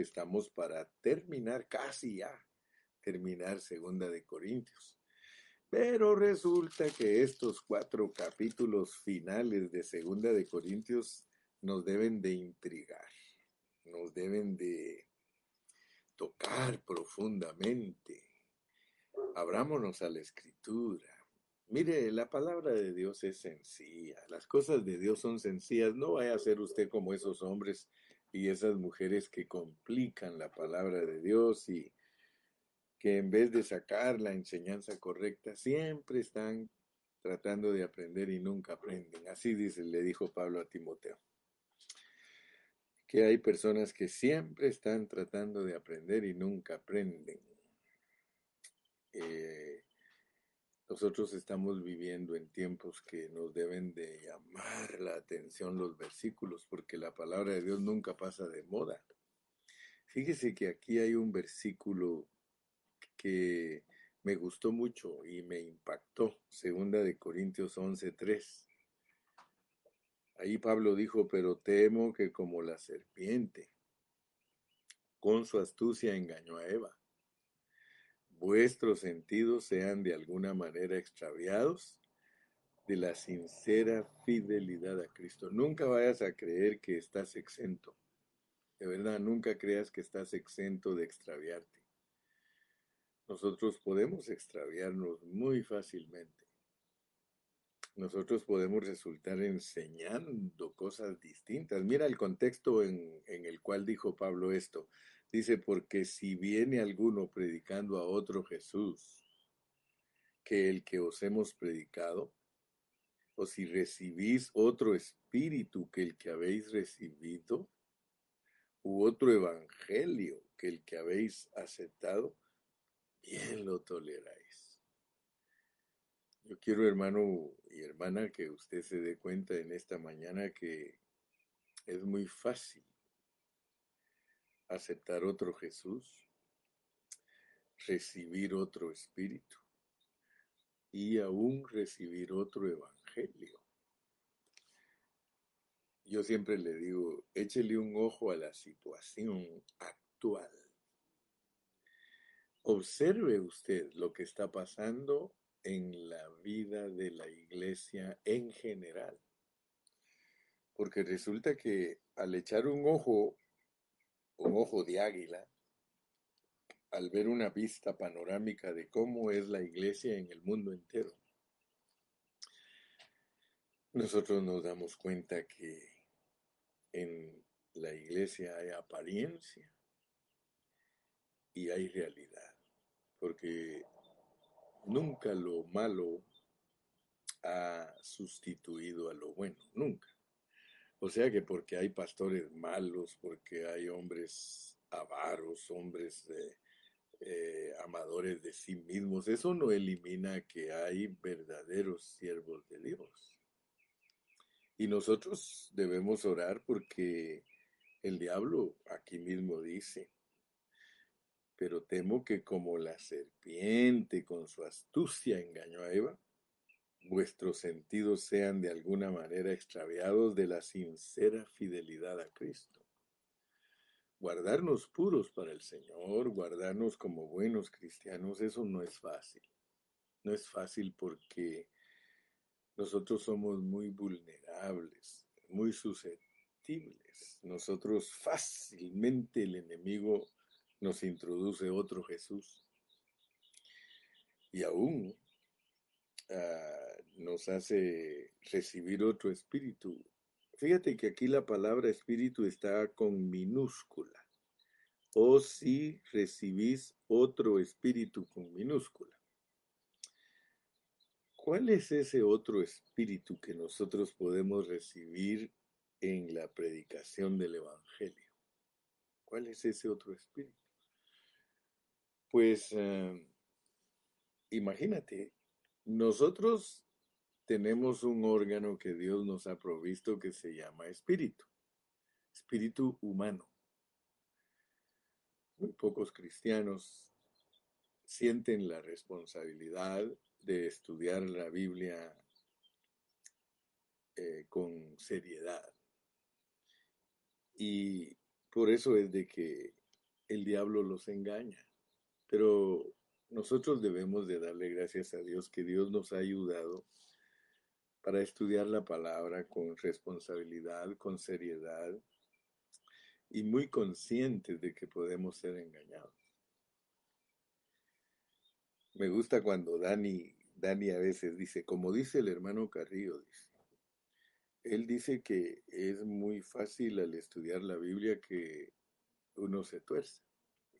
Estamos para terminar, casi ya, terminar Segunda de Corintios. Pero resulta que estos cuatro capítulos finales de Segunda de Corintios nos deben de intrigar, nos deben de tocar profundamente. Abrámonos a la escritura. Mire, la palabra de Dios es sencilla, las cosas de Dios son sencillas. No vaya a ser usted como esos hombres y esas mujeres que complican la palabra de Dios y que en vez de sacar la enseñanza correcta, siempre están tratando de aprender y nunca aprenden. Así dice, le dijo Pablo a Timoteo. Que hay personas que siempre están tratando de aprender y nunca aprenden. Eh, nosotros estamos viviendo en tiempos que nos deben de llamar la atención los versículos, porque la palabra de Dios nunca pasa de moda. Fíjese que aquí hay un versículo que me gustó mucho y me impactó, segunda de Corintios 11:3. Ahí Pablo dijo, pero temo que como la serpiente, con su astucia engañó a Eva vuestros sentidos sean de alguna manera extraviados de la sincera fidelidad a Cristo. Nunca vayas a creer que estás exento. De verdad, nunca creas que estás exento de extraviarte. Nosotros podemos extraviarnos muy fácilmente. Nosotros podemos resultar enseñando cosas distintas. Mira el contexto en, en el cual dijo Pablo esto. Dice, porque si viene alguno predicando a otro Jesús que el que os hemos predicado, o si recibís otro espíritu que el que habéis recibido, u otro evangelio que el que habéis aceptado, bien lo toleráis. Yo quiero, hermano y hermana, que usted se dé cuenta en esta mañana que es muy fácil aceptar otro Jesús, recibir otro Espíritu y aún recibir otro Evangelio. Yo siempre le digo, échele un ojo a la situación actual. Observe usted lo que está pasando en la vida de la iglesia en general. Porque resulta que al echar un ojo un ojo de águila al ver una vista panorámica de cómo es la iglesia en el mundo entero. Nosotros nos damos cuenta que en la iglesia hay apariencia y hay realidad, porque nunca lo malo ha sustituido a lo bueno, nunca. O sea que porque hay pastores malos, porque hay hombres avaros, hombres eh, amadores de sí mismos, eso no elimina que hay verdaderos siervos de Dios. Y nosotros debemos orar porque el diablo aquí mismo dice, pero temo que como la serpiente con su astucia engañó a Eva, vuestros sentidos sean de alguna manera extraviados de la sincera fidelidad a Cristo. Guardarnos puros para el Señor, guardarnos como buenos cristianos, eso no es fácil. No es fácil porque nosotros somos muy vulnerables, muy susceptibles. Nosotros fácilmente el enemigo nos introduce otro Jesús. Y aún Ah, nos hace recibir otro espíritu. Fíjate que aquí la palabra espíritu está con minúscula. O si recibís otro espíritu con minúscula. ¿Cuál es ese otro espíritu que nosotros podemos recibir en la predicación del Evangelio? ¿Cuál es ese otro espíritu? Pues ah, imagínate, nosotros tenemos un órgano que Dios nos ha provisto que se llama espíritu, espíritu humano. Muy pocos cristianos sienten la responsabilidad de estudiar la Biblia eh, con seriedad. Y por eso es de que el diablo los engaña. Pero nosotros debemos de darle gracias a Dios que Dios nos ha ayudado para estudiar la palabra con responsabilidad, con seriedad y muy conscientes de que podemos ser engañados. Me gusta cuando Dani, Dani a veces dice, como dice el hermano Carrillo, él dice que es muy fácil al estudiar la Biblia que uno se tuerce.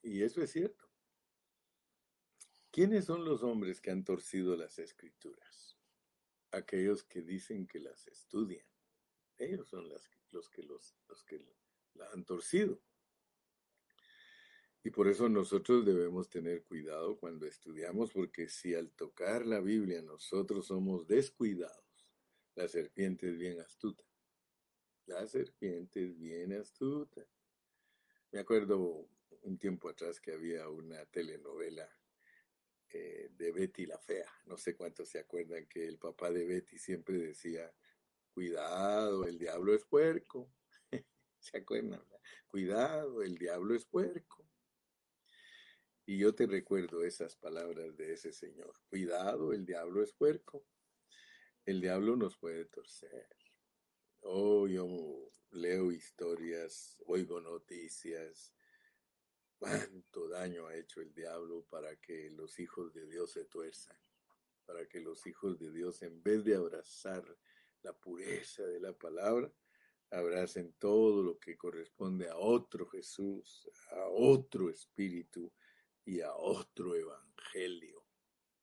Y eso es cierto. ¿Quiénes son los hombres que han torcido las escrituras? Aquellos que dicen que las estudian. Ellos son los que los, los que la han torcido. Y por eso nosotros debemos tener cuidado cuando estudiamos, porque si al tocar la Biblia nosotros somos descuidados, la serpiente es bien astuta. La serpiente es bien astuta. Me acuerdo un tiempo atrás que había una telenovela eh, de Betty la Fea. No sé cuántos se acuerdan que el papá de Betty siempre decía, cuidado, el diablo es puerco. ¿Se acuerdan? Cuidado, el diablo es puerco. Y yo te recuerdo esas palabras de ese señor. Cuidado, el diablo es puerco. El diablo nos puede torcer. Oh, yo leo historias, oigo noticias. Cuánto daño ha hecho el diablo para que los hijos de Dios se tuerzan. Para que los hijos de Dios, en vez de abrazar la pureza de la palabra, abracen todo lo que corresponde a otro Jesús, a otro espíritu y a otro evangelio.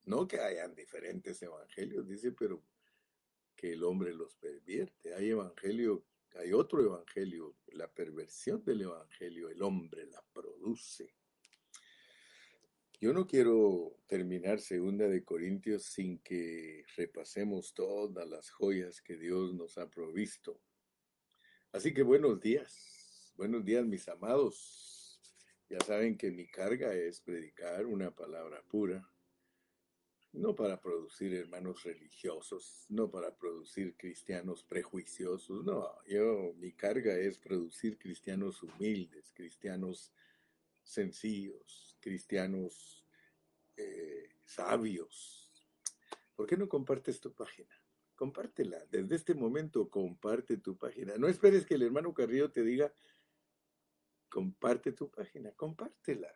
No que hayan diferentes evangelios, dice, pero que el hombre los pervierte. Hay evangelio, hay otro evangelio, la perversión del evangelio, el hombre la produce. Yo no quiero terminar segunda de Corintios sin que repasemos todas las joyas que Dios nos ha provisto Así que buenos días, buenos días mis amados. Ya saben que mi carga es predicar una palabra pura, no para producir hermanos religiosos, no para producir cristianos prejuiciosos, no, yo mi carga es producir cristianos humildes, cristianos sencillos, cristianos eh, sabios. ¿Por qué no compartes tu página? compártela. Desde este momento comparte tu página. No esperes que el hermano Carrillo te diga, comparte tu página, compártela.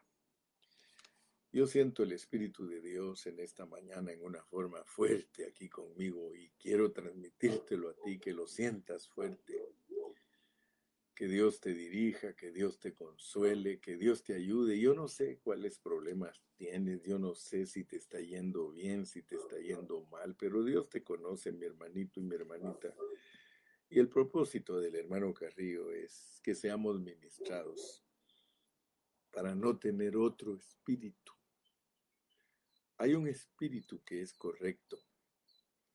Yo siento el Espíritu de Dios en esta mañana en una forma fuerte aquí conmigo y quiero transmitírtelo a ti, que lo sientas fuerte que Dios te dirija, que Dios te consuele, que Dios te ayude. Yo no sé cuáles problemas tienes, yo no sé si te está yendo bien, si te está yendo mal, pero Dios te conoce, mi hermanito y mi hermanita. Y el propósito del hermano Carrillo es que seamos ministrados para no tener otro espíritu. Hay un espíritu que es correcto,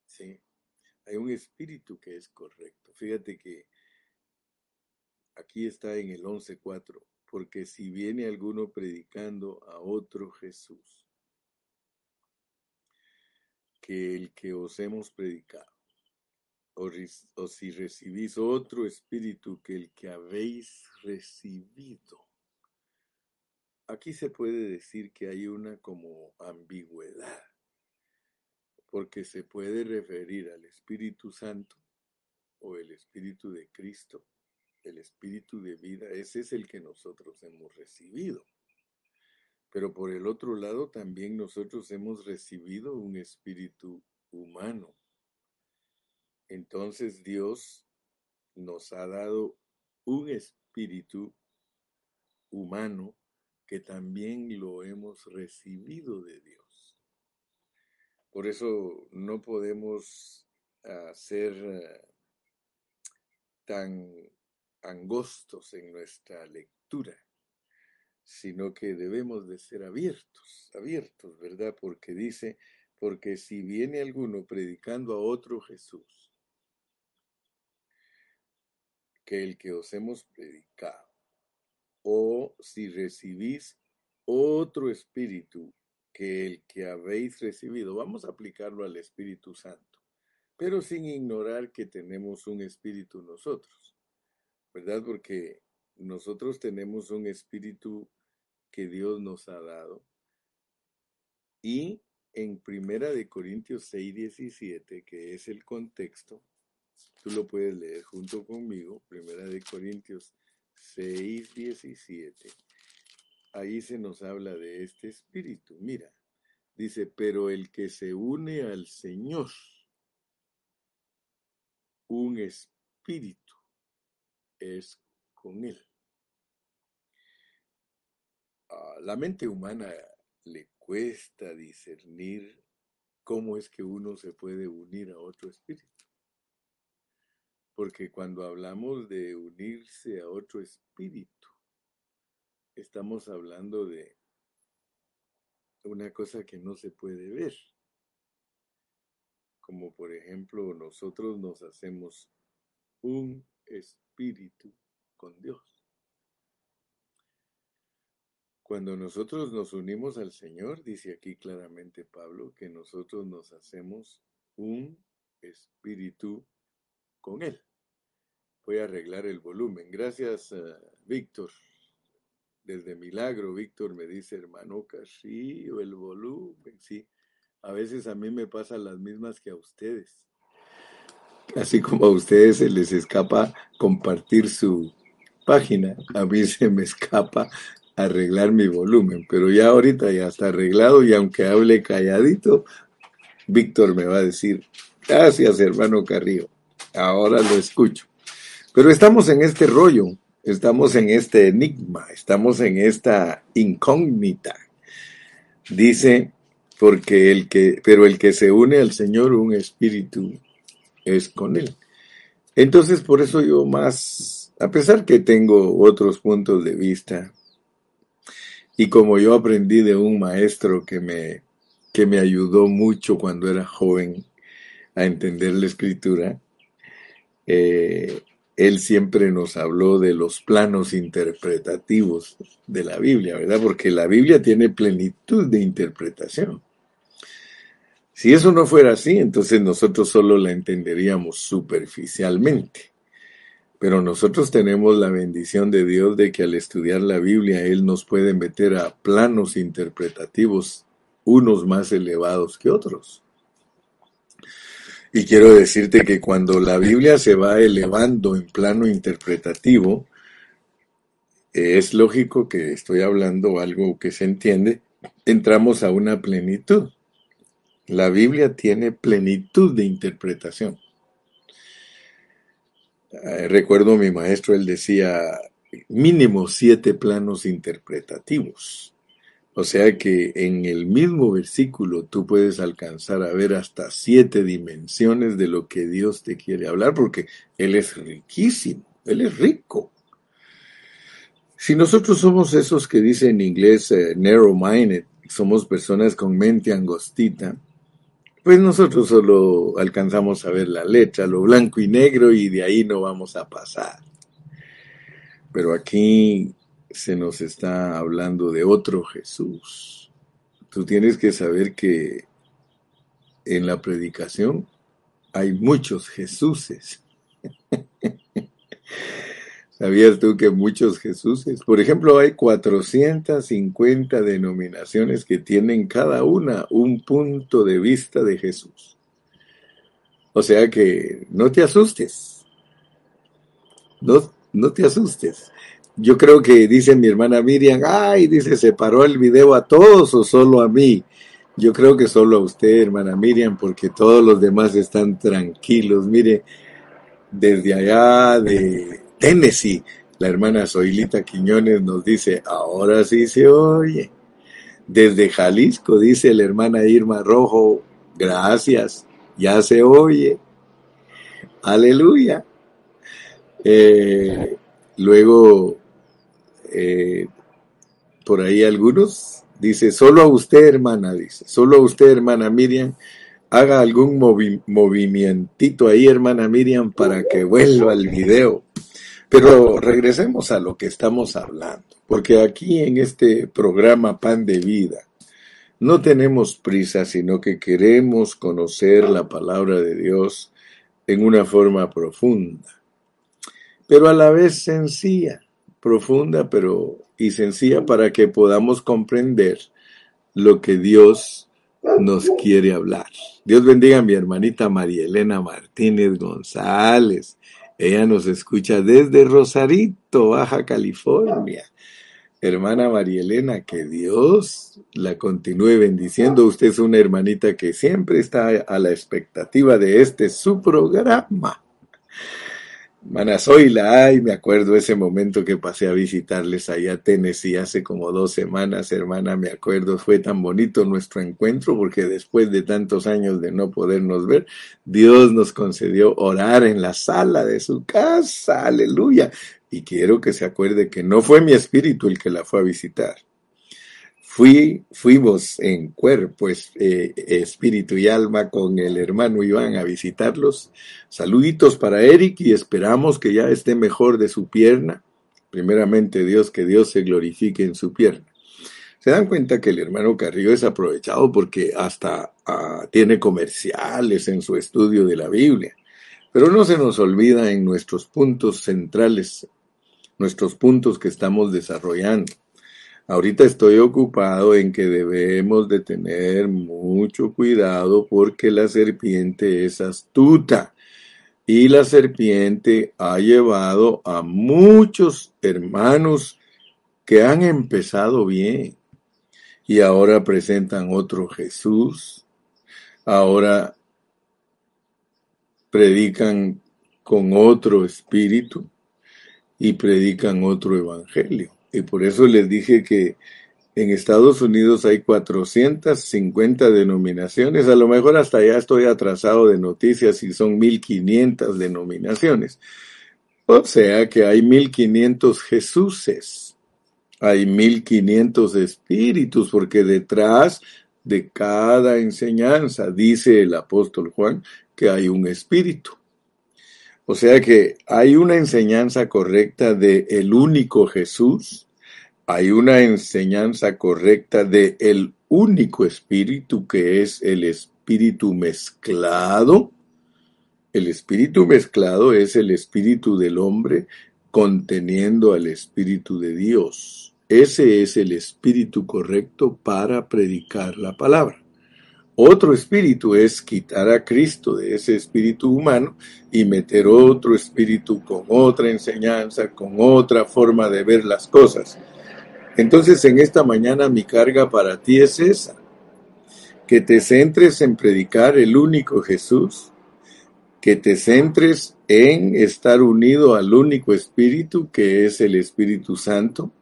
¿sí? Hay un espíritu que es correcto. Fíjate que Aquí está en el 11.4, porque si viene alguno predicando a otro Jesús, que el que os hemos predicado, o, o si recibís otro espíritu que el que habéis recibido. Aquí se puede decir que hay una como ambigüedad, porque se puede referir al Espíritu Santo o el Espíritu de Cristo el espíritu de vida, ese es el que nosotros hemos recibido. Pero por el otro lado también nosotros hemos recibido un espíritu humano. Entonces Dios nos ha dado un espíritu humano que también lo hemos recibido de Dios. Por eso no podemos ser eh, tan angostos en nuestra lectura, sino que debemos de ser abiertos, abiertos, ¿verdad? Porque dice, porque si viene alguno predicando a otro Jesús, que el que os hemos predicado, o si recibís otro espíritu que el que habéis recibido, vamos a aplicarlo al Espíritu Santo, pero sin ignorar que tenemos un espíritu nosotros. ¿verdad? Porque nosotros tenemos un espíritu que Dios nos ha dado. Y en Primera de Corintios 6, 17, que es el contexto, tú lo puedes leer junto conmigo, Primera de Corintios 6, 17. Ahí se nos habla de este espíritu. Mira, dice, pero el que se une al Señor, un espíritu es con él. A la mente humana le cuesta discernir cómo es que uno se puede unir a otro espíritu. Porque cuando hablamos de unirse a otro espíritu, estamos hablando de una cosa que no se puede ver. Como por ejemplo, nosotros nos hacemos un espíritu con Dios. Cuando nosotros nos unimos al Señor, dice aquí claramente Pablo, que nosotros nos hacemos un espíritu con Él. Voy a arreglar el volumen. Gracias, Víctor. Desde Milagro, Víctor me dice, hermano o el volumen, sí. A veces a mí me pasan las mismas que a ustedes. Así como a ustedes se les escapa compartir su página, a mí se me escapa arreglar mi volumen, pero ya ahorita ya está arreglado y aunque hable calladito, Víctor me va a decir, gracias hermano Carrillo, ahora lo escucho. Pero estamos en este rollo, estamos en este enigma, estamos en esta incógnita. Dice, porque el que, pero el que se une al Señor, un espíritu es con él. Entonces, por eso yo más, a pesar que tengo otros puntos de vista, y como yo aprendí de un maestro que me, que me ayudó mucho cuando era joven a entender la escritura, eh, él siempre nos habló de los planos interpretativos de la Biblia, ¿verdad? Porque la Biblia tiene plenitud de interpretación. Si eso no fuera así, entonces nosotros solo la entenderíamos superficialmente. Pero nosotros tenemos la bendición de Dios de que al estudiar la Biblia Él nos puede meter a planos interpretativos, unos más elevados que otros. Y quiero decirte que cuando la Biblia se va elevando en plano interpretativo, es lógico que estoy hablando algo que se entiende, entramos a una plenitud. La Biblia tiene plenitud de interpretación. Eh, recuerdo mi maestro, él decía mínimo siete planos interpretativos. O sea que en el mismo versículo tú puedes alcanzar a ver hasta siete dimensiones de lo que Dios te quiere hablar, porque Él es riquísimo, Él es rico. Si nosotros somos esos que dicen en inglés eh, narrow-minded, somos personas con mente angostita, pues nosotros solo alcanzamos a ver la letra, lo blanco y negro, y de ahí no vamos a pasar. Pero aquí se nos está hablando de otro Jesús. Tú tienes que saber que en la predicación hay muchos Jesuses. ¿Sabías tú que muchos Jesuses? Por ejemplo, hay 450 denominaciones que tienen cada una un punto de vista de Jesús. O sea que no te asustes. No, no te asustes. Yo creo que dice mi hermana Miriam, ay, dice, ¿se paró el video a todos o solo a mí? Yo creo que solo a usted, hermana Miriam, porque todos los demás están tranquilos. Mire, desde allá de Tennessee. La hermana Zoilita Quiñones nos dice, ahora sí se oye. Desde Jalisco, dice la hermana Irma Rojo, gracias, ya se oye. Aleluya. Eh, luego, eh, por ahí algunos, dice, solo a usted, hermana, dice, solo a usted, hermana Miriam, haga algún movimientito ahí, hermana Miriam, para que vuelva al video. Pero regresemos a lo que estamos hablando, porque aquí en este programa Pan de Vida no tenemos prisa, sino que queremos conocer la palabra de Dios en una forma profunda, pero a la vez sencilla, profunda, pero y sencilla para que podamos comprender lo que Dios nos quiere hablar. Dios bendiga a mi hermanita María Elena Martínez González. Ella nos escucha desde Rosarito, Baja California. Hermana María Elena, que Dios la continúe bendiciendo. Usted es una hermanita que siempre está a la expectativa de este su programa. Manazoila, ay, me acuerdo ese momento que pasé a visitarles allá a Tennessee hace como dos semanas, hermana, me acuerdo, fue tan bonito nuestro encuentro porque después de tantos años de no podernos ver, Dios nos concedió orar en la sala de su casa, aleluya. Y quiero que se acuerde que no fue mi espíritu el que la fue a visitar, Fui, fuimos en cuerpo, eh, espíritu y alma con el hermano Iván a visitarlos. Saluditos para Eric y esperamos que ya esté mejor de su pierna. Primeramente Dios, que Dios se glorifique en su pierna. Se dan cuenta que el hermano Carrillo es aprovechado porque hasta ah, tiene comerciales en su estudio de la Biblia. Pero no se nos olvida en nuestros puntos centrales, nuestros puntos que estamos desarrollando. Ahorita estoy ocupado en que debemos de tener mucho cuidado porque la serpiente es astuta y la serpiente ha llevado a muchos hermanos que han empezado bien y ahora presentan otro Jesús, ahora predican con otro espíritu y predican otro evangelio. Y por eso les dije que en Estados Unidos hay 450 denominaciones. A lo mejor hasta ya estoy atrasado de noticias y son 1500 denominaciones. O sea que hay 1500 Jesuses. Hay 1500 espíritus porque detrás de cada enseñanza, dice el apóstol Juan, que hay un espíritu. O sea que hay una enseñanza correcta de el único Jesús, hay una enseñanza correcta de el único espíritu que es el espíritu mezclado. El espíritu mezclado es el espíritu del hombre conteniendo al espíritu de Dios. Ese es el espíritu correcto para predicar la palabra. Otro espíritu es quitar a Cristo de ese espíritu humano y meter otro espíritu con otra enseñanza, con otra forma de ver las cosas. Entonces en esta mañana mi carga para ti es esa, que te centres en predicar el único Jesús, que te centres en estar unido al único Espíritu que es el Espíritu Santo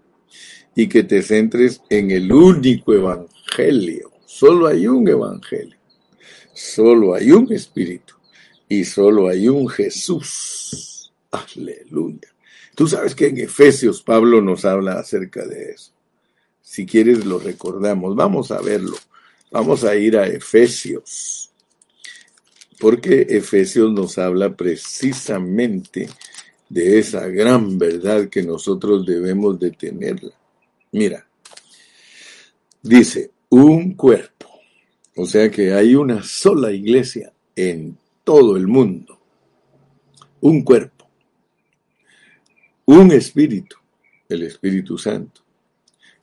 y que te centres en el único Evangelio Solo hay un evangelio, solo hay un espíritu y solo hay un Jesús. Aleluya. Tú sabes que en Efesios Pablo nos habla acerca de eso. Si quieres lo recordamos. Vamos a verlo. Vamos a ir a Efesios. Porque Efesios nos habla precisamente de esa gran verdad que nosotros debemos de tenerla. Mira, dice, un cuerpo. O sea que hay una sola iglesia en todo el mundo. Un cuerpo. Un espíritu, el Espíritu Santo.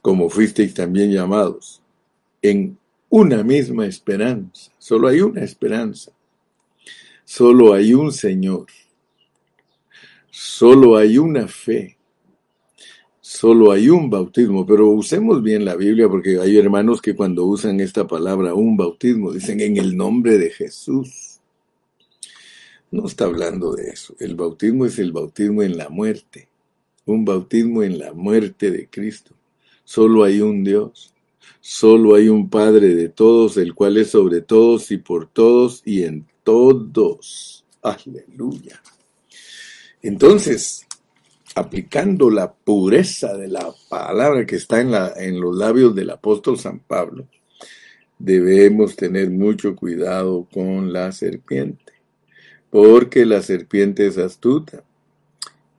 Como fuisteis también llamados. En una misma esperanza. Solo hay una esperanza. Solo hay un Señor. Solo hay una fe solo hay un bautismo, pero usemos bien la Biblia porque hay hermanos que cuando usan esta palabra un bautismo dicen en el nombre de Jesús. No está hablando de eso. El bautismo es el bautismo en la muerte, un bautismo en la muerte de Cristo. Solo hay un Dios, solo hay un Padre de todos, el cual es sobre todos y por todos y en todos. Aleluya. Entonces, aplicando la pureza de la palabra que está en, en los labios del apóstol San Pablo, debemos tener mucho cuidado con la serpiente, porque la serpiente es astuta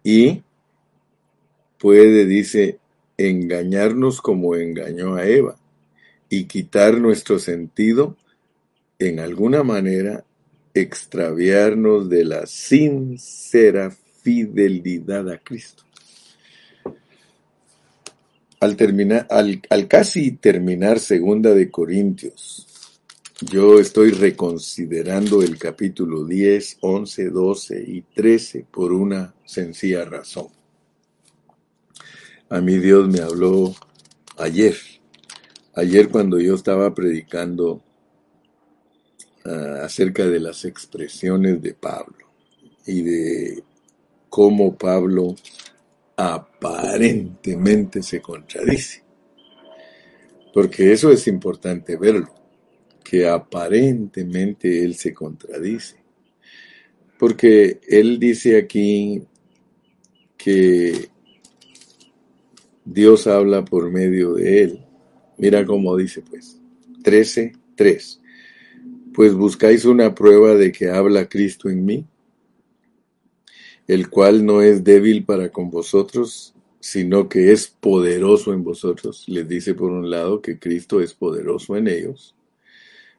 y puede, dice, engañarnos como engañó a Eva y quitar nuestro sentido, en alguna manera, extraviarnos de la sincera fidelidad a Cristo. al casi terminar segunda de Corintios, yo estoy reconsiderando el capítulo 10, 11, 12 y 13 por una sencilla razón. A mí Dios me habló ayer, ayer cuando yo estaba predicando uh, acerca de las expresiones de Pablo y de cómo Pablo aparentemente se contradice. Porque eso es importante verlo, que aparentemente él se contradice. Porque él dice aquí que Dios habla por medio de él. Mira cómo dice pues. 13, 3. Pues buscáis una prueba de que habla Cristo en mí el cual no es débil para con vosotros, sino que es poderoso en vosotros. Les dice por un lado que Cristo es poderoso en ellos.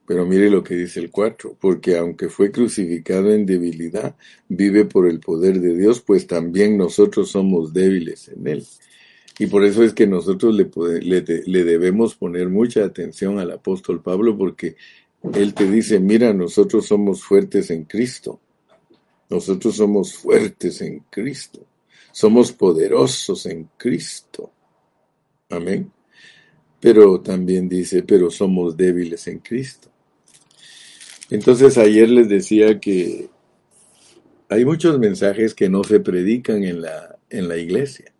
Pero mire lo que dice el 4, porque aunque fue crucificado en debilidad, vive por el poder de Dios, pues también nosotros somos débiles en él. Y por eso es que nosotros le, le, debemos poner mucha atención al apóstol Pablo, porque él te dice, mira, nosotros somos fuertes en Cristo. Nosotros somos fuertes en Cristo. Somos poderosos en Cristo. Amén. Pero también dice, pero somos débiles en Cristo. Entonces ayer les decía que hay muchos mensajes que no se predican en la, en la iglesia.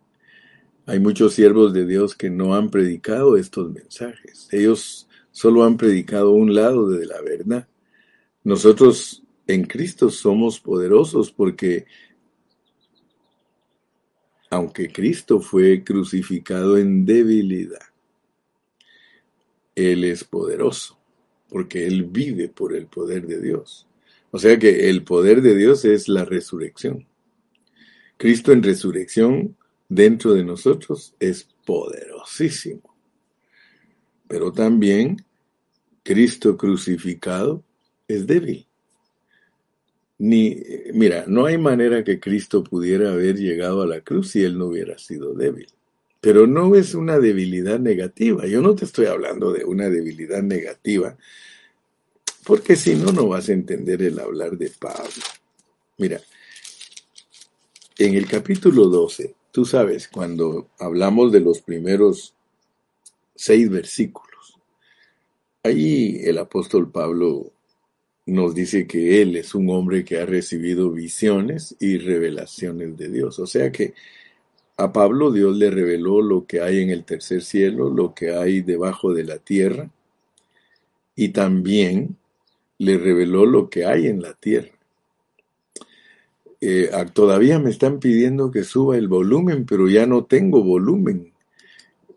Hay muchos siervos de Dios que no han predicado estos mensajes. Ellos solo han predicado un lado de la verdad. Nosotros en Cristo somos poderosos porque aunque Cristo fue crucificado en debilidad, Él es poderoso porque Él vive por el poder de Dios. O sea que el poder de Dios es la resurrección. Cristo en resurrección dentro de nosotros es poderosísimo. Pero también Cristo crucificado es débil. Ni, mira, no hay manera que Cristo pudiera haber llegado a la cruz si él no hubiera sido débil. Pero no es una debilidad negativa. Yo no te estoy hablando de una debilidad negativa, porque si no, no vas a entender el hablar de Pablo. Mira, en el capítulo 12, tú sabes, cuando hablamos de los primeros seis versículos, ahí el apóstol Pablo nos dice que Él es un hombre que ha recibido visiones y revelaciones de Dios. O sea que a Pablo Dios le reveló lo que hay en el tercer cielo, lo que hay debajo de la tierra, y también le reveló lo que hay en la tierra. Eh, todavía me están pidiendo que suba el volumen, pero ya no tengo volumen.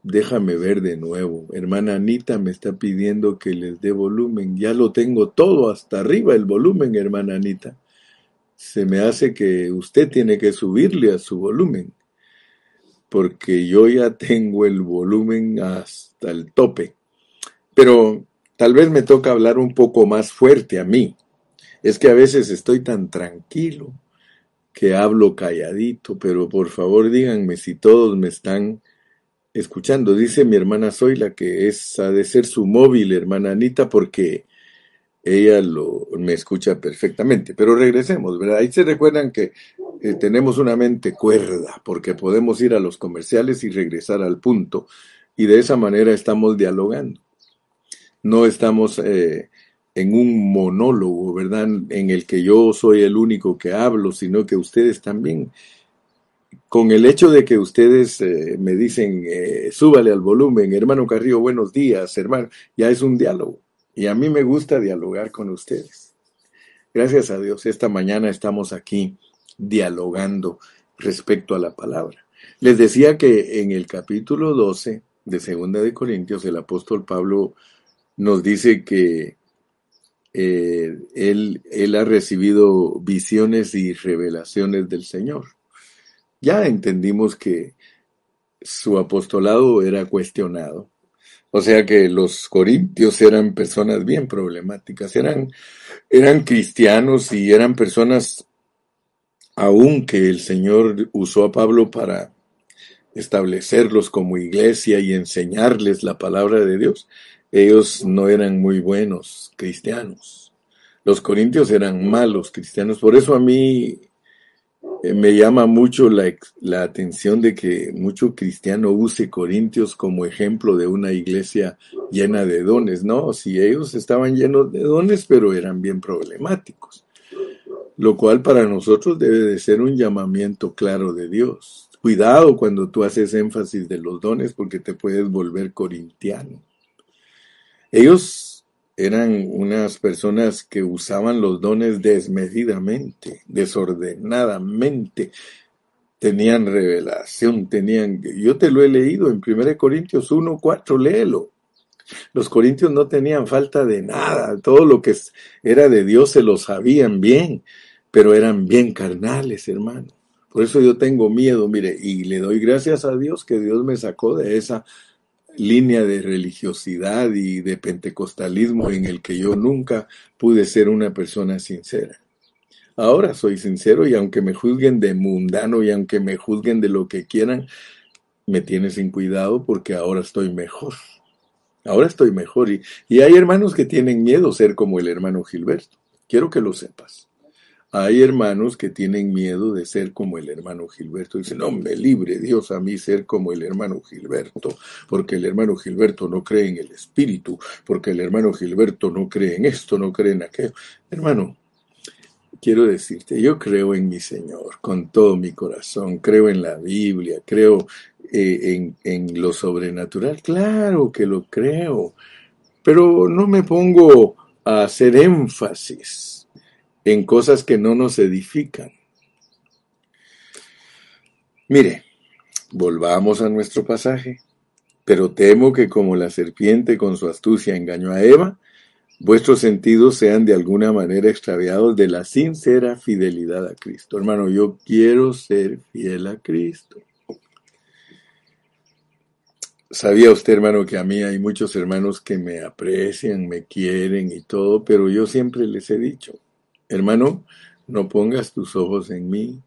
Déjame ver de nuevo. Hermana Anita me está pidiendo que les dé volumen. Ya lo tengo todo hasta arriba el volumen, hermana Anita. Se me hace que usted tiene que subirle a su volumen. Porque yo ya tengo el volumen hasta el tope. Pero tal vez me toca hablar un poco más fuerte a mí. Es que a veces estoy tan tranquilo que hablo calladito, pero por favor díganme si todos me están escuchando. Dice mi hermana Zoila que es ha de ser su móvil, hermana Anita, porque ella lo, me escucha perfectamente. Pero regresemos, ¿verdad? Ahí se recuerdan que eh, tenemos una mente cuerda, porque podemos ir a los comerciales y regresar al punto, y de esa manera estamos dialogando. No estamos eh, en un monólogo, ¿verdad? En el que yo soy el único que hablo, sino que ustedes también con el hecho de que ustedes eh, me dicen, eh, súbale al volumen, hermano Carrillo, buenos días, hermano, ya es un diálogo. Y a mí me gusta dialogar con ustedes. Gracias a Dios, esta mañana estamos aquí dialogando respecto a la palabra. Les decía que en el capítulo 12 de Segunda de Corintios, el apóstol Pablo nos dice que eh, él, ha recibido visiones y revelaciones del Señor. Ya entendimos que su apostolado era cuestionado. O sea que los corintios eran personas bien problemáticas, eran, eran cristianos y eran personas aún que el Señor usó a Pablo para establecerlos como iglesia y enseñarles la palabra de Dios, ellos no eran muy buenos cristianos. Los corintios eran malos cristianos. Por eso a mí eh, me llama mucho la, atención de que mucho cristiano use Corintios como ejemplo de una iglesia llena de dones. No, si ellos estaban llenos de dones, pero eran bien problemáticos. Lo cual para nosotros debe de ser un llamamiento claro de Dios. Cuidado cuando tú haces énfasis de los dones porque te puedes volver corintiano. Ellos eran unas personas que usaban los dones desmedidamente, desordenadamente. Tenían revelación, tenían... Yo te lo he leído en 1 Corintios 1, 4, léelo. Los corintios no tenían falta de nada, todo lo que era de Dios se lo sabían bien, pero eran bien carnales, hermano. Por eso yo tengo miedo, mire, y le doy gracias a Dios que Dios me sacó de esa línea de religiosidad y de pentecostalismo en el que yo nunca pude ser una persona sincera. Ahora soy sincero y aunque me juzguen de mundano y aunque me juzguen de lo que quieran, me tiene sin cuidado porque ahora estoy mejor. Ahora estoy mejor y, y hay hermanos que tienen miedo ser como el hermano Gilberto. Quiero que lo sepas. Hay hermanos que tienen miedo de ser como el hermano Gilberto. Dicen, no, me libre Dios a mí ser como el hermano Gilberto, porque el hermano Gilberto no cree en el Espíritu, porque el hermano Gilberto no cree en esto, no cree en aquello. Hermano, quiero decirte, yo creo en mi Señor con todo mi corazón, creo en la Biblia, creo eh, en, en lo sobrenatural, claro que lo creo, pero no me pongo a hacer énfasis en cosas que no nos edifican. Mire, volvamos a nuestro pasaje. Pero temo que como la serpiente con su astucia engañó a Eva, vuestros sentidos sean de alguna manera extraviados de la sincera fidelidad a Cristo. Hermano, yo quiero ser fiel a Cristo. Sabía usted, hermano, que a mí hay muchos hermanos que me aprecian, me quieren y todo, pero yo siempre les he dicho, Hermano, no pongas tus ojos en mí,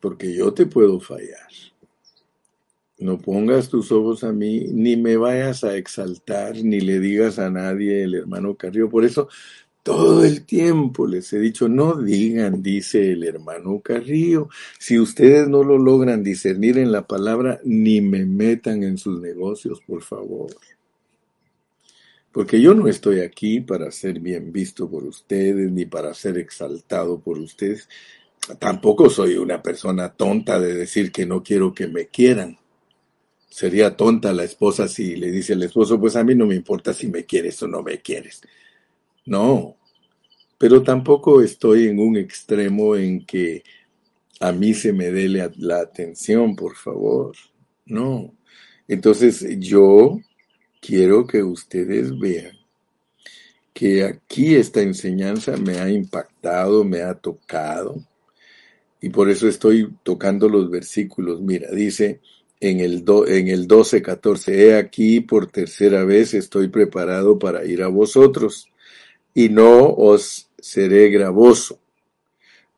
porque yo te puedo fallar. No pongas tus ojos a mí, ni me vayas a exaltar, ni le digas a nadie el hermano Carrillo. Por eso, todo el tiempo les he dicho, no digan, dice el hermano Carrillo. Si ustedes no lo logran discernir en la palabra, ni me metan en sus negocios, por favor. Porque yo no estoy aquí para ser bien visto por ustedes, ni para ser exaltado por ustedes. Tampoco soy una persona tonta de decir que no quiero que me quieran. Sería tonta la esposa si le dice al esposo, pues a mí no me importa si me quieres o no me quieres. No, pero tampoco estoy en un extremo en que a mí se me dé la atención, por favor. No. Entonces yo quiero que ustedes vean que aquí esta enseñanza me ha impactado, me ha tocado, y por eso estoy tocando los versículos. Mira, dice en el, en el 12, 14, he aquí por tercera vez estoy preparado para ir a vosotros, y no os seré gravoso,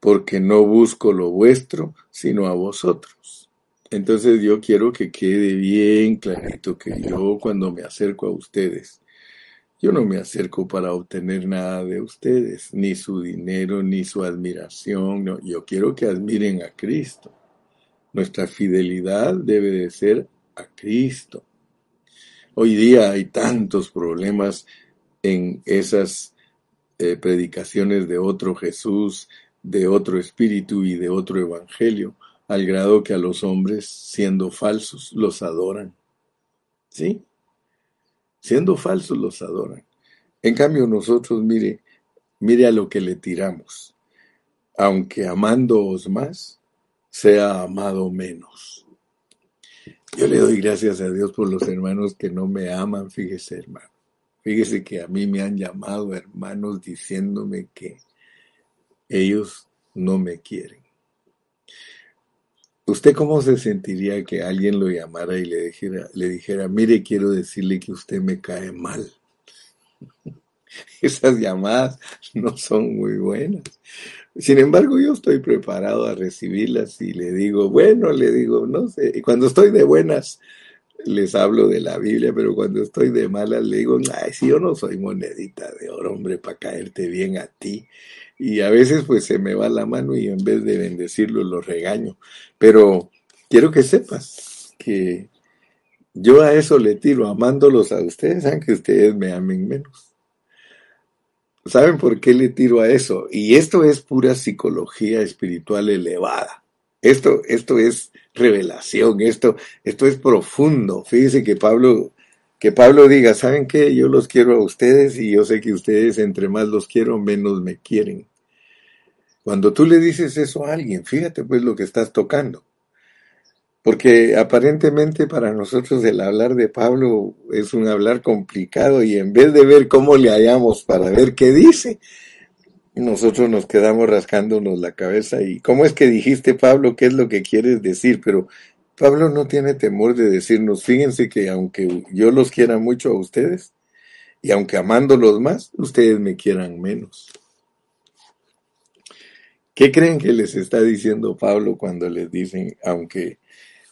porque no busco lo vuestro, sino a vosotros. Entonces yo quiero que quede bien clarito que yo cuando me acerco a ustedes, yo no me acerco para obtener nada de ustedes, ni su dinero, ni su admiración. No, yo quiero que admiren a Cristo. Nuestra fidelidad debe de ser a Cristo. Hoy día hay tantos problemas en esas eh, predicaciones de otro Jesús, de otro espíritu y de otro evangelio al grado que a los hombres, siendo falsos, los adoran. ¿Sí? Siendo falsos, los adoran. En cambio, nosotros, mire, mire a lo que le tiramos. Aunque amándoos más, sea amado menos. Yo le doy gracias a Dios por los hermanos que no me aman, fíjese hermano. Fíjese que a mí me han llamado hermanos diciéndome que ellos no me quieren. ¿Usted cómo se sentiría que alguien lo llamara y le dijera, le dijera, mire, quiero decirle que usted me cae mal? Esas llamadas no son muy buenas. Sin embargo, yo estoy preparado a recibirlas y le digo, bueno, le digo, no sé, y cuando estoy de buenas, les hablo de la Biblia, pero cuando estoy de malas, le digo, ay, si yo no soy monedita de oro, hombre, para caerte bien a ti. Y a veces pues se me va la mano y en vez de bendecirlo lo regaño. Pero quiero que sepas que yo a eso le tiro, amándolos a ustedes, aunque ustedes me amen menos. ¿Saben por qué le tiro a eso? Y esto es pura psicología espiritual elevada. Esto, esto es revelación, esto, esto es profundo. Fíjense que Pablo, que Pablo diga, ¿saben qué? Yo los quiero a ustedes y yo sé que ustedes entre más los quiero, menos me quieren. Cuando tú le dices eso a alguien, fíjate pues lo que estás tocando. Porque aparentemente para nosotros el hablar de Pablo es un hablar complicado y en vez de ver cómo le hallamos para ver qué dice, nosotros nos quedamos rascándonos la cabeza y ¿cómo es que dijiste Pablo? ¿Qué es lo que quieres decir? Pero Pablo no tiene temor de decirnos, fíjense que aunque yo los quiera mucho a ustedes y aunque amándolos más, ustedes me quieran menos. ¿Qué creen que les está diciendo Pablo cuando les dicen, aunque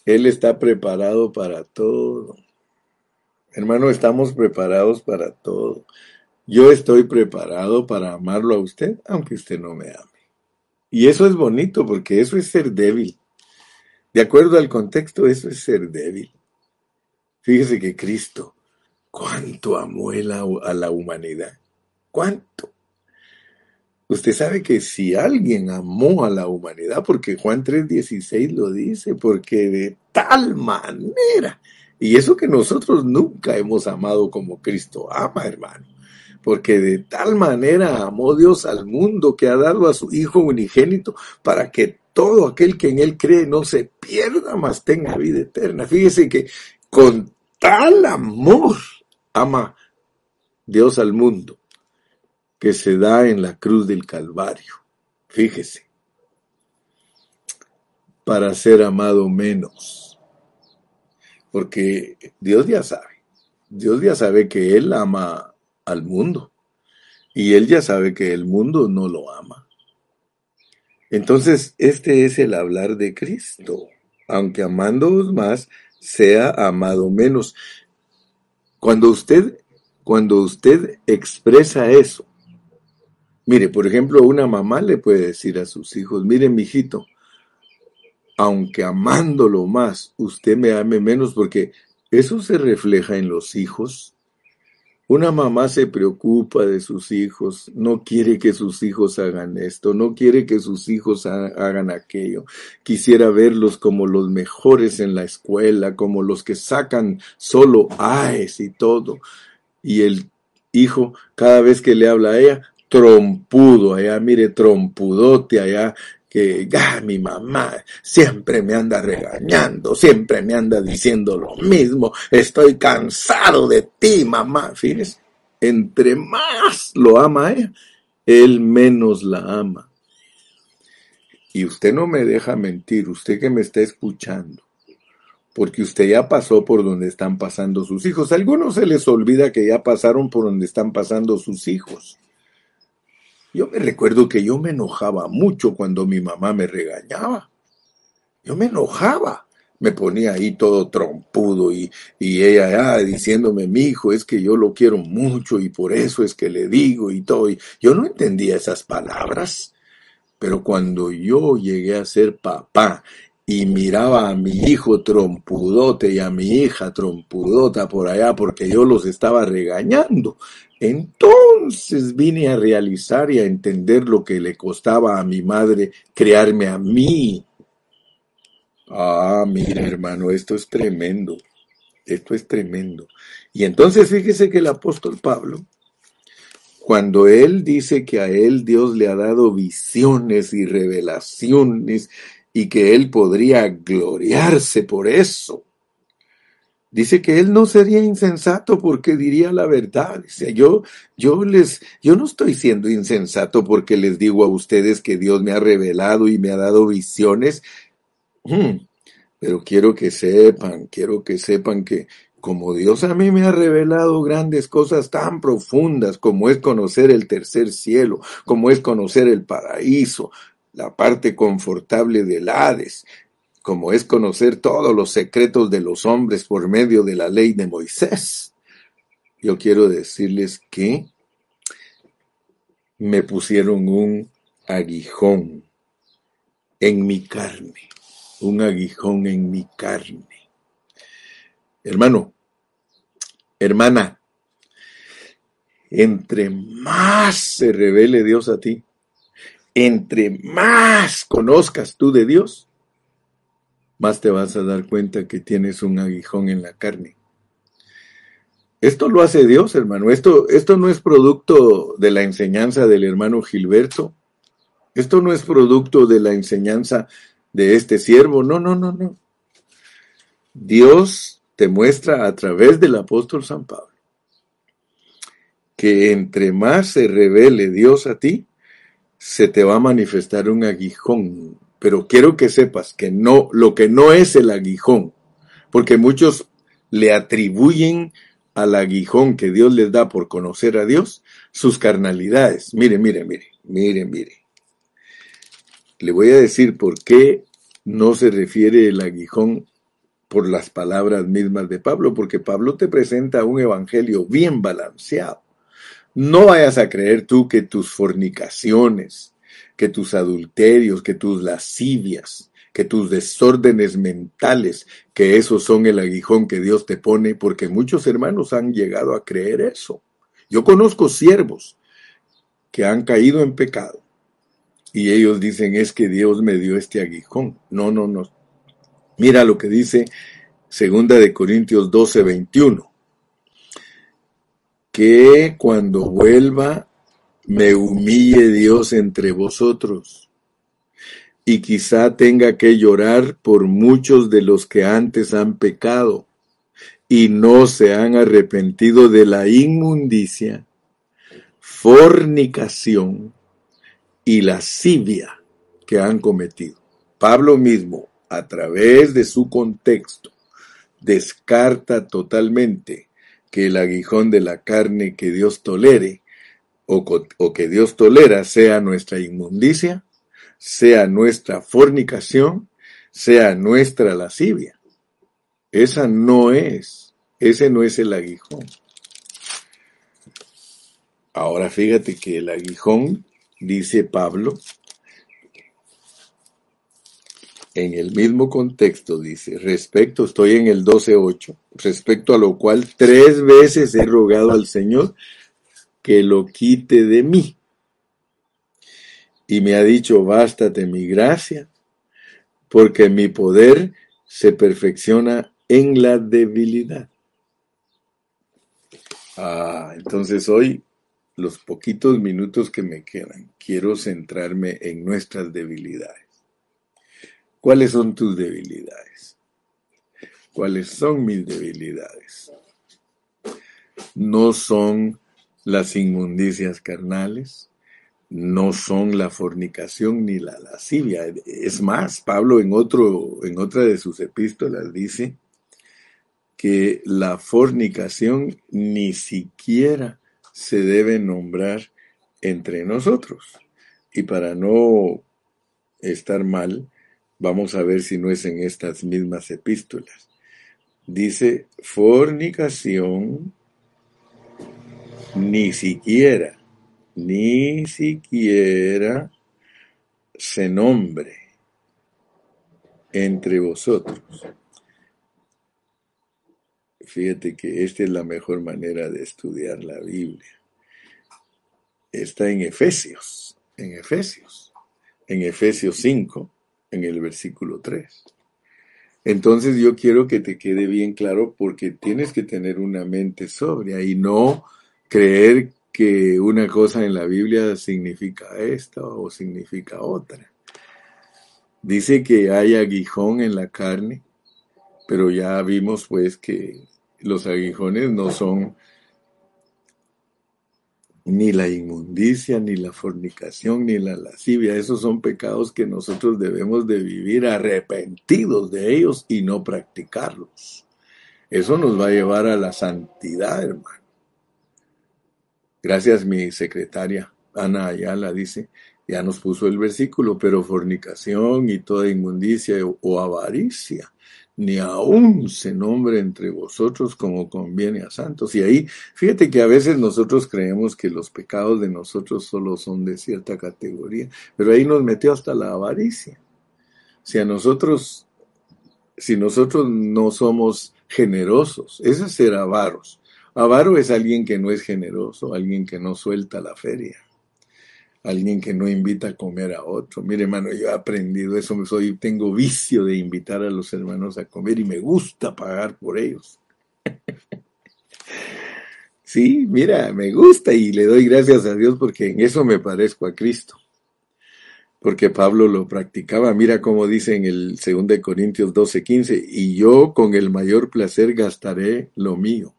él está preparado para todo. Hermano, estamos preparados para todo. Yo estoy preparado para amarlo a usted, aunque usted no me ame. Y eso es bonito porque eso es ser débil. De acuerdo al contexto, eso es ser débil. Fíjese que Cristo, cuánto amó a la humanidad. ¿Cuánto? Usted sabe que si alguien amó a la humanidad, porque Juan 3:16 lo dice, porque de tal manera, y eso que nosotros nunca hemos amado como Cristo ama, hermano, porque de tal manera amó Dios al mundo que ha dado a su Hijo unigénito para que todo aquel que en Él cree no se pierda, mas tenga vida eterna. Fíjese que con tal amor ama Dios al mundo que se da en la cruz del Calvario. Fíjese, para ser amado menos. Porque Dios ya sabe, Dios ya sabe que Él ama al mundo y Él ya sabe que el mundo no lo ama. Entonces, este es el hablar de Cristo. Aunque amándoos más, sea amado menos. Cuando usted, cuando usted expresa eso, Mire, por ejemplo, una mamá le puede decir a sus hijos, mire, mijito, aunque amándolo más, usted me ame menos, porque eso se refleja en los hijos. Una mamá se preocupa de sus hijos, no quiere que sus hijos hagan esto, no quiere que sus hijos hagan aquello. Quisiera verlos como los mejores en la escuela, como los que sacan solo AES y todo. Y el hijo, cada vez que le habla a ella, trompudo allá, mire, trompudote allá, que ah, mi mamá siempre me anda regañando, siempre me anda diciendo lo mismo, estoy cansado de ti, mamá. Fíjese, entre más lo ama ella, él menos la ama. Y usted no me deja mentir, usted que me está escuchando, porque usted ya pasó por donde están pasando sus hijos. Algunos se les olvida que ya pasaron por donde están pasando sus hijos. Yo me recuerdo que yo me enojaba mucho cuando mi mamá me regañaba. Yo me enojaba. Me ponía ahí todo trompudo y, y ella ah, diciéndome, mi hijo, es que yo lo quiero mucho y por eso es que le digo y todo. yo no entendía esas palabras. Pero cuando yo llegué a ser papá y miraba a mi hijo trompudote y a mi hija trompudota por allá porque yo los estaba regañando, entonces vine a realizar y a entender lo que le costaba a mi madre crearme a mí. Ah, mira hermano, esto es tremendo. Esto es tremendo. Y entonces fíjese que el apóstol Pablo, cuando él dice que a él Dios le ha dado visiones y revelaciones y que él podría gloriarse por eso, Dice que él no sería insensato porque diría la verdad. Dice, yo, yo les, yo no estoy siendo insensato porque les digo a ustedes que Dios me ha revelado y me ha dado visiones. Hmm, pero quiero que sepan, quiero que sepan que como Dios a mí me ha revelado grandes cosas tan profundas como es conocer el tercer cielo, como es conocer el paraíso, la parte confortable del Hades, como es conocer todos los secretos de los hombres por medio de la ley de Moisés. Yo quiero decirles que me pusieron un aguijón en mi carne, un aguijón en mi carne. Hermano, hermana, entre más se revele Dios a ti, entre más conozcas tú de Dios, más te vas a dar cuenta que tienes un aguijón en la carne. Esto lo hace Dios, hermano. Esto, esto no es producto de la enseñanza del hermano Gilberto. Esto no es producto de la enseñanza de este siervo. No, no, no, no. Dios te muestra a través del apóstol San Pablo que entre más se revele Dios a ti, se te va a manifestar un aguijón. Pero quiero que sepas que no, lo que no es el aguijón, porque muchos le atribuyen al aguijón que Dios les da por conocer a Dios sus carnalidades. Mire, mire, mire, mire, mire. Le voy a decir por qué no se refiere el aguijón por las palabras mismas de Pablo, porque Pablo te presenta un evangelio bien balanceado. No vayas a creer tú que tus fornicaciones, que tus adulterios, que tus lascivias, que tus desórdenes mentales, que esos son el aguijón que Dios te pone, porque muchos hermanos han llegado a creer eso. Yo conozco siervos que han caído en pecado y ellos dicen es que Dios me dio este aguijón. No, no, no. Mira lo que dice Segunda de Corintios 12, 21. Que cuando vuelva me humille Dios entre vosotros y quizá tenga que llorar por muchos de los que antes han pecado y no se han arrepentido de la inmundicia, fornicación y lascivia que han cometido. Pablo mismo a través de su contexto, descarta totalmente que el aguijón de la carne que Dios tolere o, que Dios tolera sea nuestra inmundicia, sea nuestra fornicación, sea nuestra lascivia. Esa no es, ese no es el aguijón. Ahora fíjate que el aguijón, dice Pablo, en el mismo contexto dice, respecto, estoy en el 12.8, respecto a lo cual tres veces he rogado al Señor que lo quite de mí. Y me ha dicho, bástate mi gracia, porque mi poder se perfecciona en la debilidad. Ah, entonces hoy, los poquitos minutos que me quedan, quiero centrarme en nuestras debilidades. ¿Cuáles son tus debilidades? ¿Cuáles son mis debilidades? No son las inmundicias carnales, no son la fornicación ni la lascivia. Es más, Pablo en, otro, en otra de sus epístolas dice que la fornicación ni siquiera se debe nombrar entre nosotros. Y para no estar mal, Vamos a ver si no es en estas mismas epístolas. Dice, fornicación, ni siquiera, ni siquiera se nombre entre vosotros. Fíjate que esta es la mejor manera de estudiar la Biblia. Está en Efesios, en Efesios, en Efesios 5, en el versículo 3. Entonces yo quiero que te quede bien claro porque tienes que tener una mente sobria y no creer que una cosa en la Biblia significa esta o significa otra. Dice que hay aguijón en la carne, pero ya vimos pues que los aguijones no son ni la inmundicia, ni la fornicación, ni la lascivia. Esos son pecados que nosotros debemos de vivir arrepentidos de ellos y no practicarlos. Eso nos va a llevar a la santidad, hermano. Gracias, mi secretaria Ana Ayala dice, ya nos puso el versículo, pero fornicación y toda inmundicia o avaricia, ni aún se nombre entre vosotros como conviene a santos. Y ahí, fíjate que a veces nosotros creemos que los pecados de nosotros solo son de cierta categoría, pero ahí nos metió hasta la avaricia. Si a nosotros, si nosotros no somos generosos, ese es ser avaros. Avaro es alguien que no es generoso, alguien que no suelta la feria alguien que no invita a comer a otro. Mire, hermano, yo he aprendido eso, soy, tengo vicio de invitar a los hermanos a comer y me gusta pagar por ellos. sí, mira, me gusta y le doy gracias a Dios porque en eso me parezco a Cristo. Porque Pablo lo practicaba. Mira cómo dice en el 2 Corintios 12:15, y yo con el mayor placer gastaré lo mío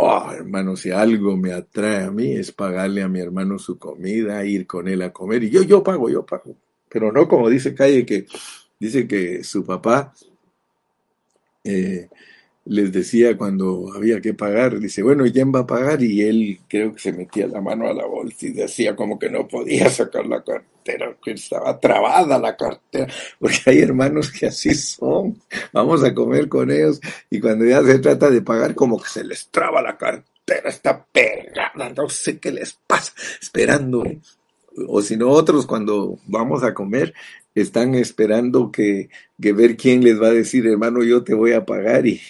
Oh, hermano, si algo me atrae a mí es pagarle a mi hermano su comida, ir con él a comer. Y yo, yo pago, yo pago. Pero no como dice Calle, que dice que su papá eh, les decía cuando había que pagar, dice, bueno, ¿quién va a pagar? Y él creo que se metía la mano a la bolsa y decía como que no podía sacar la cartera, que estaba trabada la cartera, porque hay hermanos que así son, vamos a comer con ellos y cuando ya se trata de pagar como que se les traba la cartera, está pegada, no sé qué les pasa, esperando. O si no, otros cuando vamos a comer están esperando que, ver quién les va a decir, hermano, yo te voy a pagar y,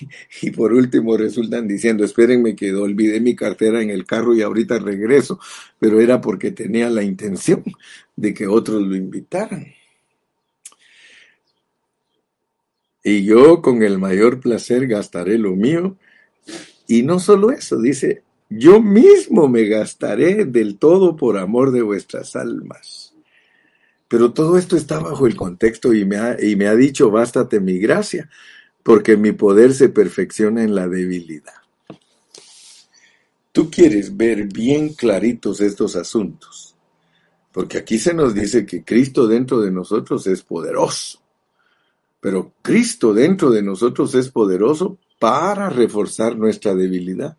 y, por último resultan diciendo, espérenme que olvidé mi cartera en el carro y ahorita regreso, pero era porque tenía la intención de que otros lo invitaran. Y yo con el mayor placer gastaré lo mío. Y no solo eso, dice, yo mismo me gastaré del todo por amor de vuestras almas. Pero todo esto está bajo el contexto y me ha, y me ha dicho, bástate mi gracia, porque mi poder se perfecciona en la debilidad. Tú quieres ver bien claritos estos asuntos, porque aquí se nos dice que Cristo dentro de nosotros es poderoso, pero Cristo dentro de nosotros es poderoso para reforzar nuestra debilidad.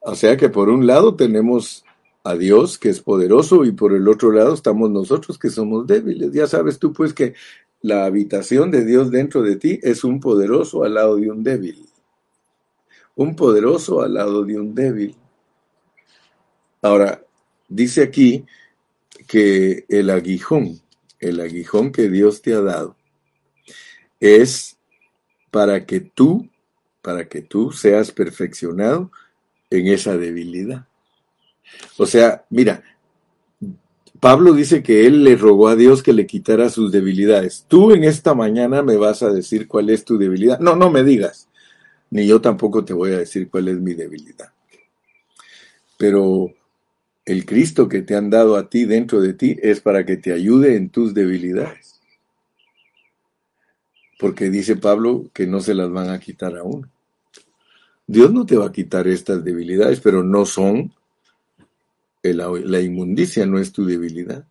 O sea que por un lado tenemos a Dios, que es poderoso, y por el otro lado estamos nosotros, que somos débiles. Ya sabes tú, pues, que la habitación de Dios dentro de ti es un poderoso al lado de un débil. Un poderoso al lado de un débil. Ahora, dice aquí que el aguijón, el aguijón que Dios te ha dado, es para que tú, para que tú seas perfeccionado en esa debilidad. O sea, mira, Pablo dice que él le rogó a Dios que le quitara sus debilidades. Tú en esta mañana me vas a decir cuál es tu debilidad. No, no me digas. Ni yo tampoco te voy a decir cuál es mi debilidad. Pero el Cristo que te han dado a ti dentro de ti es para que te ayude en tus debilidades. Porque dice Pablo que no se las van a quitar a uno. Dios no te va a quitar estas debilidades, pero no son la, inmundicia no es tu debilidad,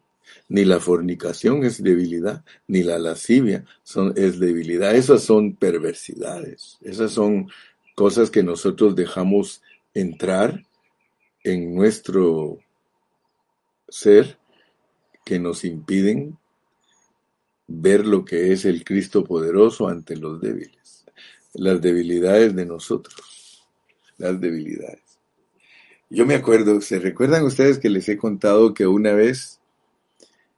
ni la fornicación es debilidad, ni la lascivia son, es debilidad. Esas son perversidades, esas son cosas que nosotros dejamos entrar en nuestro ser que nos impiden ver lo que es el Cristo poderoso ante los débiles, las debilidades de nosotros, las debilidades. Yo me acuerdo, ¿se recuerdan ustedes que les he contado que una vez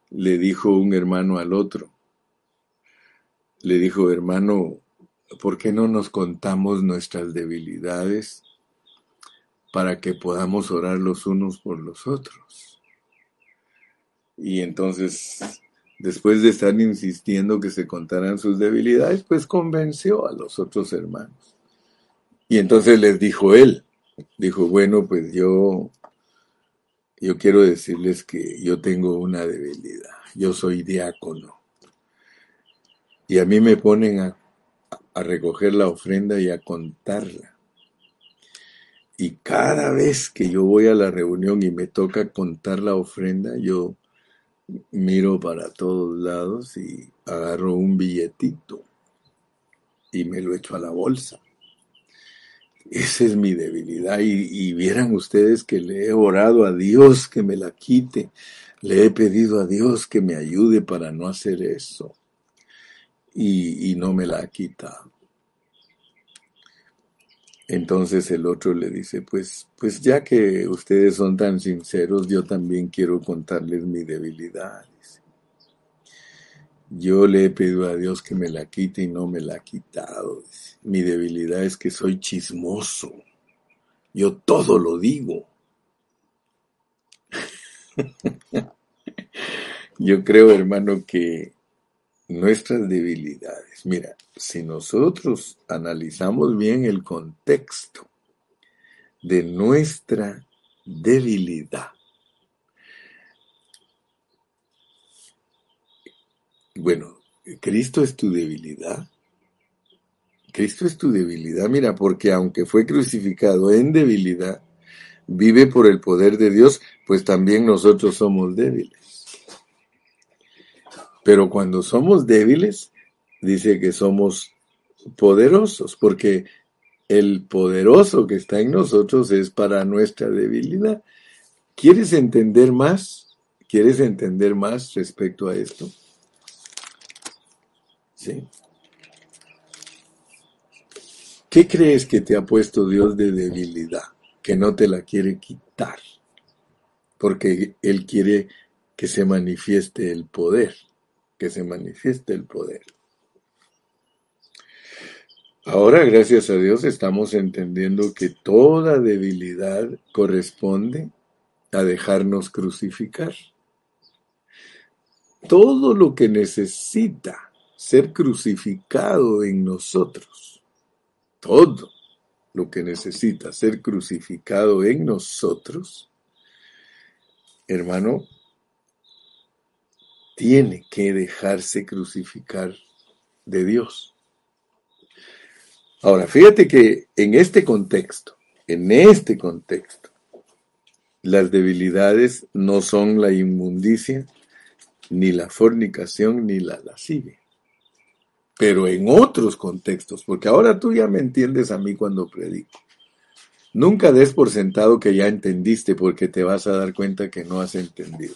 le dijo un hermano al otro? Le dijo, hermano, ¿por qué no nos contamos nuestras debilidades para que podamos orar los unos por los otros? Y entonces, después de estar insistiendo que se contaran sus debilidades, pues convenció a los otros hermanos. Y entonces les dijo él, dijo, bueno, pues yo, yo quiero decirles que yo tengo una debilidad. Yo soy diácono. Y a mí me ponen a, a recoger la ofrenda y a contarla. Y cada vez que yo voy a la reunión y me toca contar la ofrenda, yo miro para todos lados y agarro un billetito y me lo echo a la bolsa Esa es mi debilidad. Y, y, vieran ustedes que le he orado a Dios que me la quite. Le he pedido a Dios que me ayude para no hacer eso. Y, y no me la ha quitado. Entonces el otro le dice, pues, pues ya que ustedes son tan sinceros, yo también quiero contarles mi debilidad. Yo le he pedido a Dios que me la quite y no me la ha quitado. Mi debilidad es que soy chismoso. Yo todo lo digo. Yo creo, hermano, que nuestras debilidades, mira, si nosotros analizamos bien el contexto de nuestra debilidad, Bueno, Cristo es tu debilidad. Cristo es tu debilidad, mira, porque aunque fue crucificado en debilidad, vive por el poder de Dios, pues también nosotros somos débiles. Pero cuando somos débiles, dice que somos poderosos, porque el poderoso que está en nosotros es para nuestra debilidad. ¿Quieres entender más? ¿Quieres entender más respecto a esto? ¿Qué crees que te ha puesto Dios de debilidad? Que no te la quiere quitar. Porque Él quiere que se manifieste el poder. Que se manifieste el poder. Ahora, gracias a Dios, estamos entendiendo que toda debilidad corresponde a dejarnos crucificar. Todo lo que necesita ser crucificado en nosotros. Todo lo que necesita ser crucificado en nosotros, hermano, tiene que dejarse crucificar de Dios. Ahora, fíjate que en este contexto, en este contexto, las debilidades no son la inmundicia, ni la fornicación, ni la lascivia pero en otros contextos, porque ahora tú ya me entiendes a mí cuando predico. Nunca des por sentado que ya entendiste porque te vas a dar cuenta que no has entendido.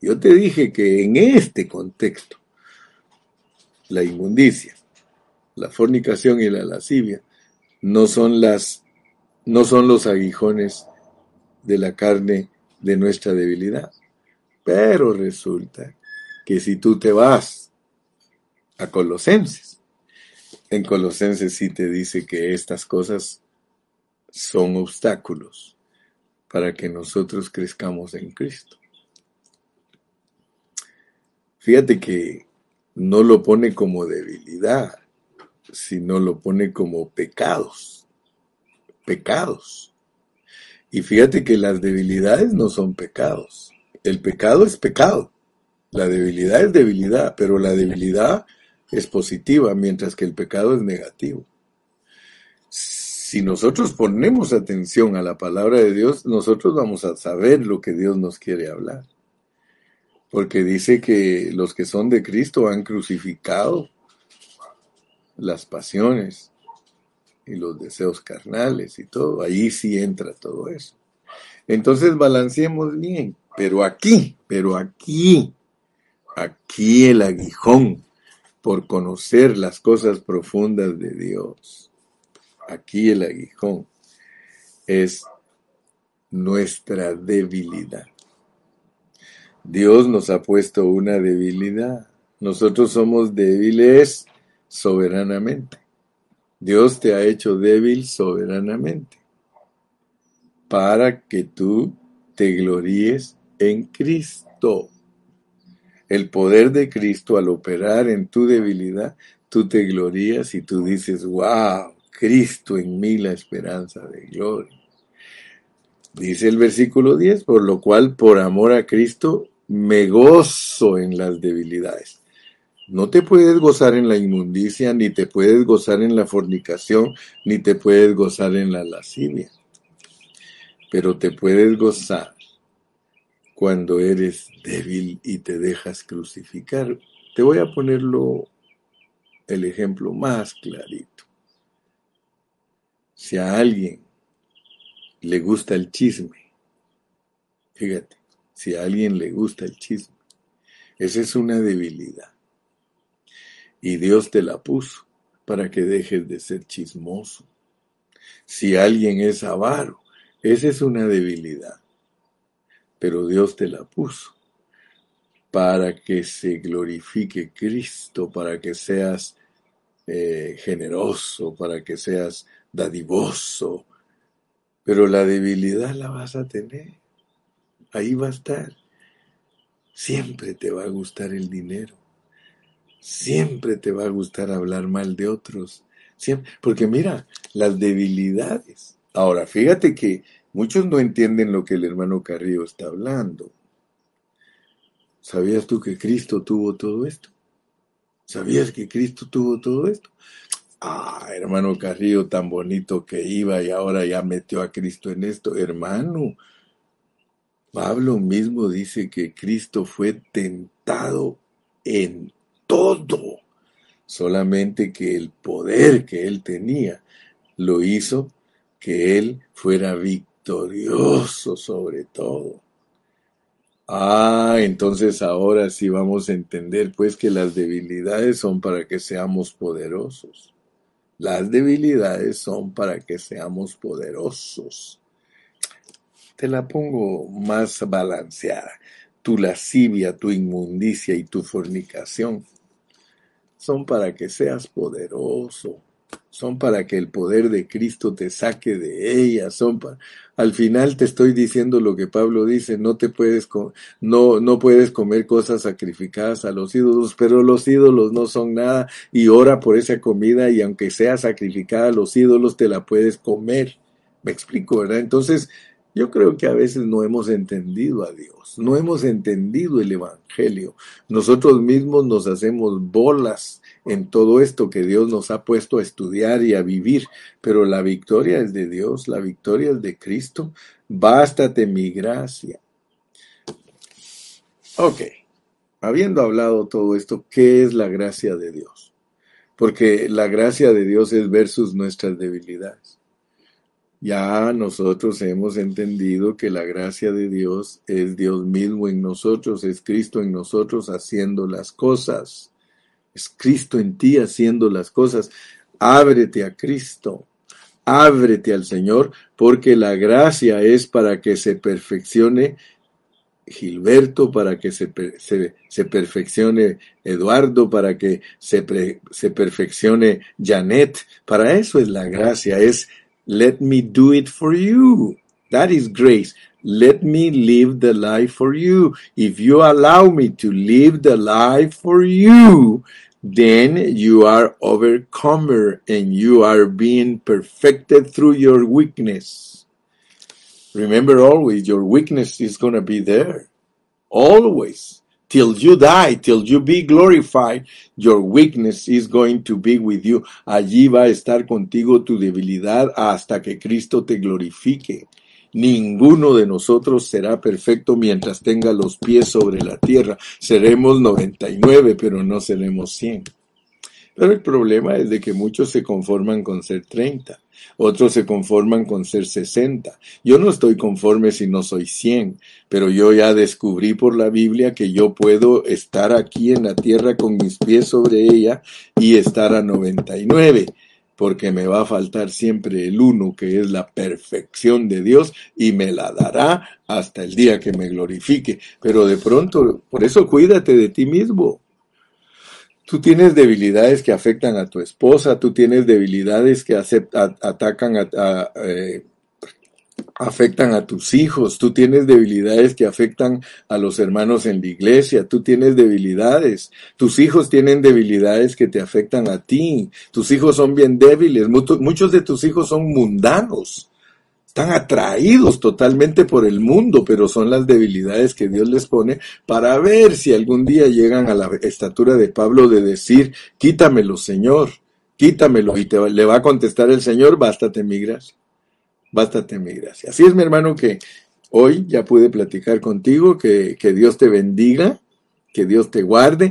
Yo te dije que en este contexto, la inmundicia, la fornicación y la lascivia no son las no son los aguijones de la carne de nuestra debilidad. Pero resulta que si tú te vas a Colosenses. En Colosenses sí te dice que estas cosas son obstáculos para que nosotros crezcamos en Cristo. Fíjate que no lo pone como debilidad, sino lo pone como pecados. Pecados. Y fíjate que las debilidades no son pecados. El pecado es pecado. La debilidad es debilidad, pero la debilidad es positiva, mientras que el pecado es negativo. Si nosotros ponemos atención a la palabra de Dios, nosotros vamos a saber lo que Dios nos quiere hablar. Porque dice que los que son de Cristo han crucificado las pasiones y los deseos carnales y todo. Ahí sí entra todo eso. Entonces balanceemos bien. Pero aquí, pero aquí, aquí el aguijón por conocer las cosas profundas de Dios. Aquí el aguijón es nuestra debilidad. Dios nos ha puesto una debilidad. Nosotros somos débiles soberanamente. Dios te ha hecho débil soberanamente para que tú te gloríes en Cristo el poder de Cristo al operar en tu debilidad, tú te glorías y tú dices, wow, Cristo en mí la esperanza de gloria. Dice el versículo 10, por lo cual por amor a Cristo me gozo en las debilidades. No te puedes gozar en la inmundicia, ni te puedes gozar en la fornicación, ni te puedes gozar en la lascivia. Pero te puedes gozar cuando eres débil y te dejas crucificar. Te voy a ponerlo el ejemplo más clarito. Si a alguien le gusta el chisme, fíjate, si a alguien le gusta el chisme, esa es una debilidad. Y Dios te la puso para que dejes de ser chismoso. Si alguien es avaro, esa es una debilidad. Pero Dios te la puso para que se glorifique Cristo, para que seas eh, generoso, para que seas dadivoso. Pero la debilidad la vas a tener. Ahí va a estar. Siempre te va a gustar el dinero. Siempre te va a gustar hablar mal de otros. Siempre. Porque mira, las debilidades. Ahora, fíjate que muchos no entienden lo que el hermano Carrillo está hablando. ¿Sabías tú que Cristo tuvo todo esto? ¿Sabías que Cristo tuvo todo esto? Ah, hermano Carrillo, tan bonito que iba y ahora ya metió a Cristo en esto. Hermano, Pablo mismo dice que Cristo fue tentado en todo, solamente que el poder que él tenía lo hizo que él fuera victorioso sobre todo. Ah, entonces ahora sí vamos a entender pues que las debilidades son para que seamos poderosos. Las debilidades son para que seamos poderosos. Te la pongo más balanceada. Tu lascivia, tu inmundicia y tu fornicación son para que seas poderoso son para que el poder de Cristo te saque de ellas, son para... al final te estoy diciendo lo que Pablo dice, no te puedes no no puedes comer cosas sacrificadas a los ídolos, pero los ídolos no son nada y ora por esa comida y aunque sea sacrificada a los ídolos te la puedes comer. Me explico, ¿verdad? Entonces, yo creo que a veces no hemos entendido a Dios, no hemos entendido el Evangelio. Nosotros mismos nos hacemos bolas en todo esto que Dios nos ha puesto a estudiar y a vivir, pero la victoria es de Dios, la victoria es de Cristo. Bástate mi gracia. Ok, habiendo hablado todo esto, ¿qué es la gracia de Dios? Porque la gracia de Dios es versus nuestras debilidades. Ya nosotros hemos entendido que la gracia de Dios es Dios mismo en nosotros, es Cristo en nosotros haciendo las cosas. Es Cristo en ti haciendo las cosas. Ábrete a Cristo. Ábrete al Señor, porque la gracia es para que se perfeccione Gilberto, para que se, se, perfeccione Eduardo, para que se, se perfeccione Janet. Para eso es la gracia, es Let me do it for you. That is grace. Let me live the life for you. If you allow me to live the life for you, then you are overcomer and you are being perfected through your weakness. Remember always, your weakness is going to be there. Always till you die, till you be glorified, your weakness is going to be with you. Allí va a estar contigo tu debilidad hasta que Cristo te glorifique. Ninguno de nosotros será perfecto mientras tenga los pies sobre la tierra. Seremos 99, pero no seremos 100. Pero el problema es de que muchos se conforman con ser 30, otros se conforman con ser 60. Yo no estoy conforme si no soy 100, pero yo ya descubrí por la Biblia que yo puedo estar aquí en la tierra con mis pies sobre ella y estar a 99 porque me va a faltar siempre el uno, que es la perfección de Dios, y me la dará hasta el día que me glorifique. Pero de pronto, por eso cuídate de ti mismo. Tú tienes debilidades que afectan a tu esposa, tú tienes debilidades que atacan a, eh, afectan a tus hijos, tú tienes debilidades que afectan a los hermanos en la iglesia, tú tienes debilidades, tus hijos tienen debilidades que te afectan a ti, tus hijos son bien débiles, muchos de tus hijos son mundanos, están atraídos totalmente por el mundo, pero son las debilidades que Dios les pone para ver si algún día llegan a la estatura de Pablo de decir, quítamelo, Señor, quítamelo. Y te, le va a contestar el Señor, bástate mi gracia, bástate mi gracia. Así es, mi hermano, que hoy ya pude platicar contigo, que, que Dios te bendiga, que Dios te guarde.